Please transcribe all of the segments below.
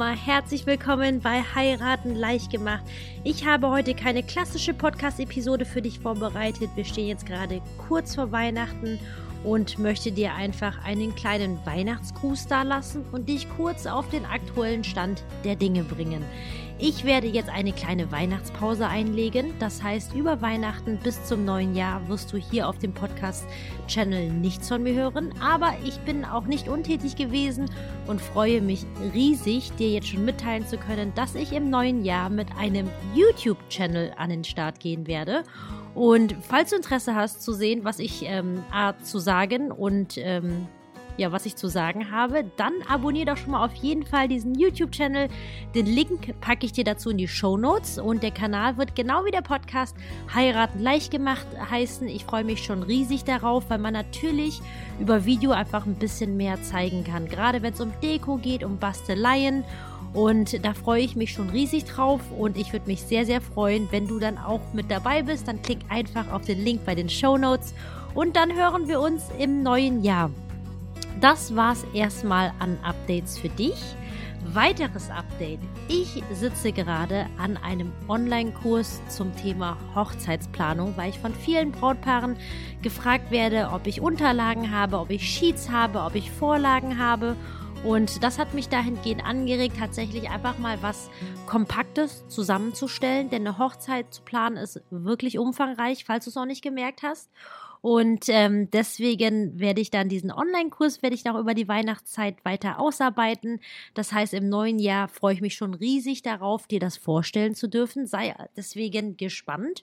nochmal herzlich willkommen bei Heiraten leicht gemacht. Ich habe heute keine klassische Podcast-Episode für dich vorbereitet. Wir stehen jetzt gerade kurz vor Weihnachten und möchte dir einfach einen kleinen Weihnachtsgruß da lassen und dich kurz auf den aktuellen Stand der Dinge bringen. Ich werde jetzt eine kleine Weihnachtspause einlegen. Das heißt, über Weihnachten bis zum neuen Jahr wirst du hier auf dem Podcast-Channel nichts von mir hören. Aber ich bin auch nicht untätig gewesen und freue mich riesig, dir jetzt schon mitteilen zu können, dass ich im neuen Jahr mit einem YouTube-Channel an den Start gehen werde. Und falls du Interesse hast zu sehen, was ich ähm, zu sagen und ähm, ja, was ich zu sagen habe, dann abonniere doch schon mal auf jeden Fall diesen YouTube-Channel. Den Link packe ich dir dazu in die Show Notes und der Kanal wird genau wie der Podcast Heiraten leicht gemacht heißen. Ich freue mich schon riesig darauf, weil man natürlich über Video einfach ein bisschen mehr zeigen kann. Gerade wenn es um Deko geht, um Basteleien und da freue ich mich schon riesig drauf und ich würde mich sehr, sehr freuen, wenn du dann auch mit dabei bist. Dann klick einfach auf den Link bei den Show Notes und dann hören wir uns im neuen Jahr. Das war's erstmal an Updates für dich. Weiteres Update. Ich sitze gerade an einem Online-Kurs zum Thema Hochzeitsplanung, weil ich von vielen Brautpaaren gefragt werde, ob ich Unterlagen habe, ob ich Sheets habe, ob ich Vorlagen habe. Und das hat mich dahingehend angeregt, tatsächlich einfach mal was Kompaktes zusammenzustellen, denn eine Hochzeit zu planen ist wirklich umfangreich, falls du es noch nicht gemerkt hast. Und ähm, deswegen werde ich dann diesen Online-Kurs, werde ich noch über die Weihnachtszeit weiter ausarbeiten. Das heißt, im neuen Jahr freue ich mich schon riesig darauf, dir das vorstellen zu dürfen. Sei deswegen gespannt.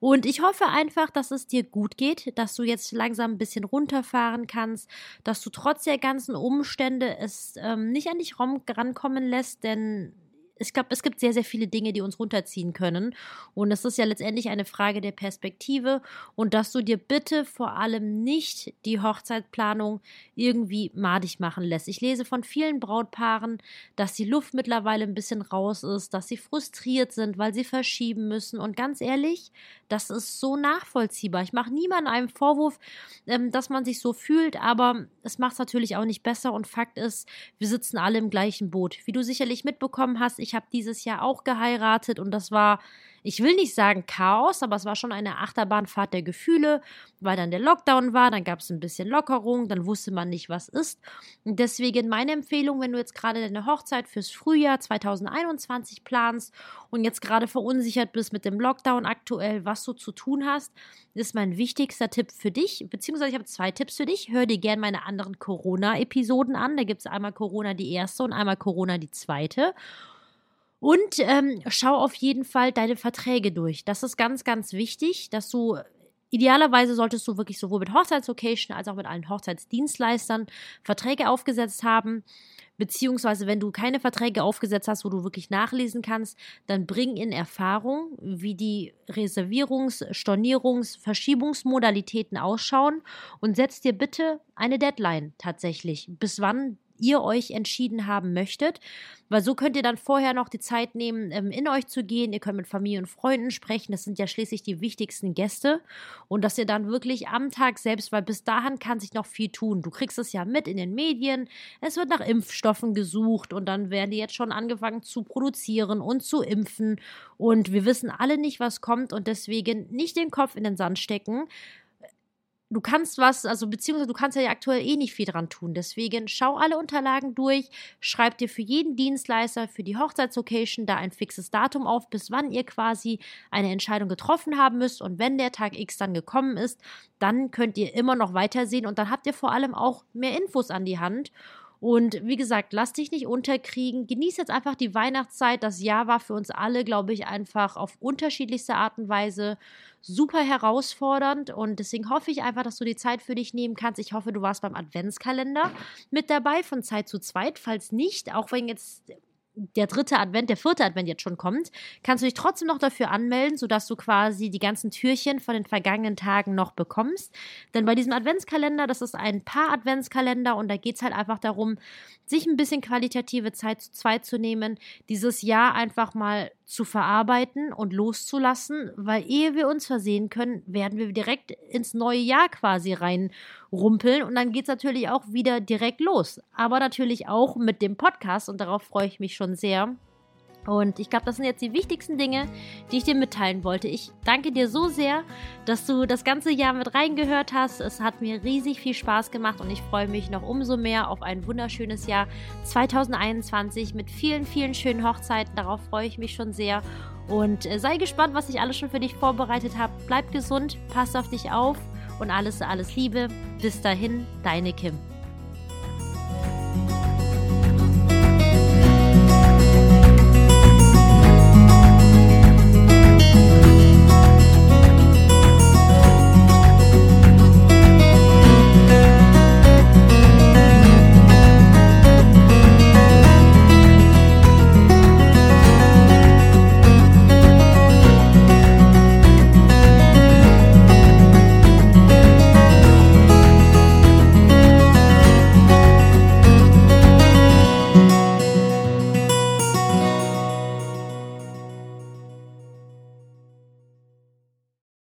Und ich hoffe einfach, dass es dir gut geht, dass du jetzt langsam ein bisschen runterfahren kannst, dass du trotz der ganzen Umstände es ähm, nicht an dich rankommen lässt, denn ich glaube, es gibt sehr, sehr viele Dinge, die uns runterziehen können. Und es ist ja letztendlich eine Frage der Perspektive und dass du dir bitte vor allem nicht die Hochzeitsplanung irgendwie madig machen lässt. Ich lese von vielen Brautpaaren, dass die Luft mittlerweile ein bisschen raus ist, dass sie frustriert sind, weil sie verschieben müssen. Und ganz ehrlich, das ist so nachvollziehbar. Ich mache niemandem einen Vorwurf, ähm, dass man sich so fühlt, aber es macht es natürlich auch nicht besser. Und Fakt ist, wir sitzen alle im gleichen Boot. Wie du sicherlich mitbekommen hast, ich habe dieses Jahr auch geheiratet und das war ich will nicht sagen Chaos, aber es war schon eine Achterbahnfahrt der Gefühle, weil dann der Lockdown war, dann gab es ein bisschen Lockerung, dann wusste man nicht, was ist. Und deswegen meine Empfehlung, wenn du jetzt gerade deine Hochzeit fürs Frühjahr 2021 planst und jetzt gerade verunsichert bist mit dem Lockdown aktuell, was du zu tun hast, ist mein wichtigster Tipp für dich, beziehungsweise ich habe zwei Tipps für dich. Hör dir gerne meine anderen Corona-Episoden an. Da gibt es einmal Corona die erste und einmal Corona die zweite. Und ähm, schau auf jeden Fall deine Verträge durch. Das ist ganz, ganz wichtig, dass du Idealerweise solltest du wirklich sowohl mit Hochzeitslocation als auch mit allen Hochzeitsdienstleistern Verträge aufgesetzt haben. Beziehungsweise, wenn du keine Verträge aufgesetzt hast, wo du wirklich nachlesen kannst, dann bring in Erfahrung, wie die Reservierungs-, Stornierungs-, Verschiebungsmodalitäten ausschauen und setz dir bitte eine Deadline tatsächlich, bis wann ihr euch entschieden haben möchtet. Weil so könnt ihr dann vorher noch die Zeit nehmen, ähm, in euch zu gehen. Ihr könnt mit Familie und Freunden sprechen. Das sind ja schließlich die wichtigsten Gäste. Und dass ihr dann wirklich am Tag selbst, weil bis dahin kann sich noch viel tun. Du kriegst es ja mit in den Medien. Es wird nach Impfstoffen gesucht und dann werden die jetzt schon angefangen zu produzieren und zu impfen. Und wir wissen alle nicht, was kommt und deswegen nicht den Kopf in den Sand stecken du kannst was, also beziehungsweise du kannst ja aktuell eh nicht viel dran tun. Deswegen schau alle Unterlagen durch, schreib dir für jeden Dienstleister, für die Hochzeitslocation da ein fixes Datum auf, bis wann ihr quasi eine Entscheidung getroffen haben müsst. Und wenn der Tag X dann gekommen ist, dann könnt ihr immer noch weitersehen und dann habt ihr vor allem auch mehr Infos an die Hand. Und wie gesagt, lass dich nicht unterkriegen. Genieß jetzt einfach die Weihnachtszeit. Das Jahr war für uns alle, glaube ich, einfach auf unterschiedlichste Art und Weise super herausfordernd. Und deswegen hoffe ich einfach, dass du die Zeit für dich nehmen kannst. Ich hoffe, du warst beim Adventskalender mit dabei von Zeit zu Zweit. Falls nicht, auch wenn jetzt der dritte Advent, der vierte Advent jetzt schon kommt, kannst du dich trotzdem noch dafür anmelden, sodass du quasi die ganzen Türchen von den vergangenen Tagen noch bekommst. Denn bei diesem Adventskalender, das ist ein paar Adventskalender und da geht es halt einfach darum, sich ein bisschen qualitative Zeit zu zweit zu nehmen, dieses Jahr einfach mal zu verarbeiten und loszulassen, weil ehe wir uns versehen können, werden wir direkt ins neue Jahr quasi rein rumpeln und dann geht es natürlich auch wieder direkt los. Aber natürlich auch mit dem Podcast und darauf freue ich mich schon sehr. Und ich glaube, das sind jetzt die wichtigsten Dinge, die ich dir mitteilen wollte. Ich danke dir so sehr, dass du das ganze Jahr mit reingehört hast. Es hat mir riesig viel Spaß gemacht und ich freue mich noch umso mehr auf ein wunderschönes Jahr 2021 mit vielen, vielen schönen Hochzeiten. Darauf freue ich mich schon sehr. Und äh, sei gespannt, was ich alles schon für dich vorbereitet habe. Bleib gesund, pass auf dich auf und alles, alles Liebe. Bis dahin, deine Kim.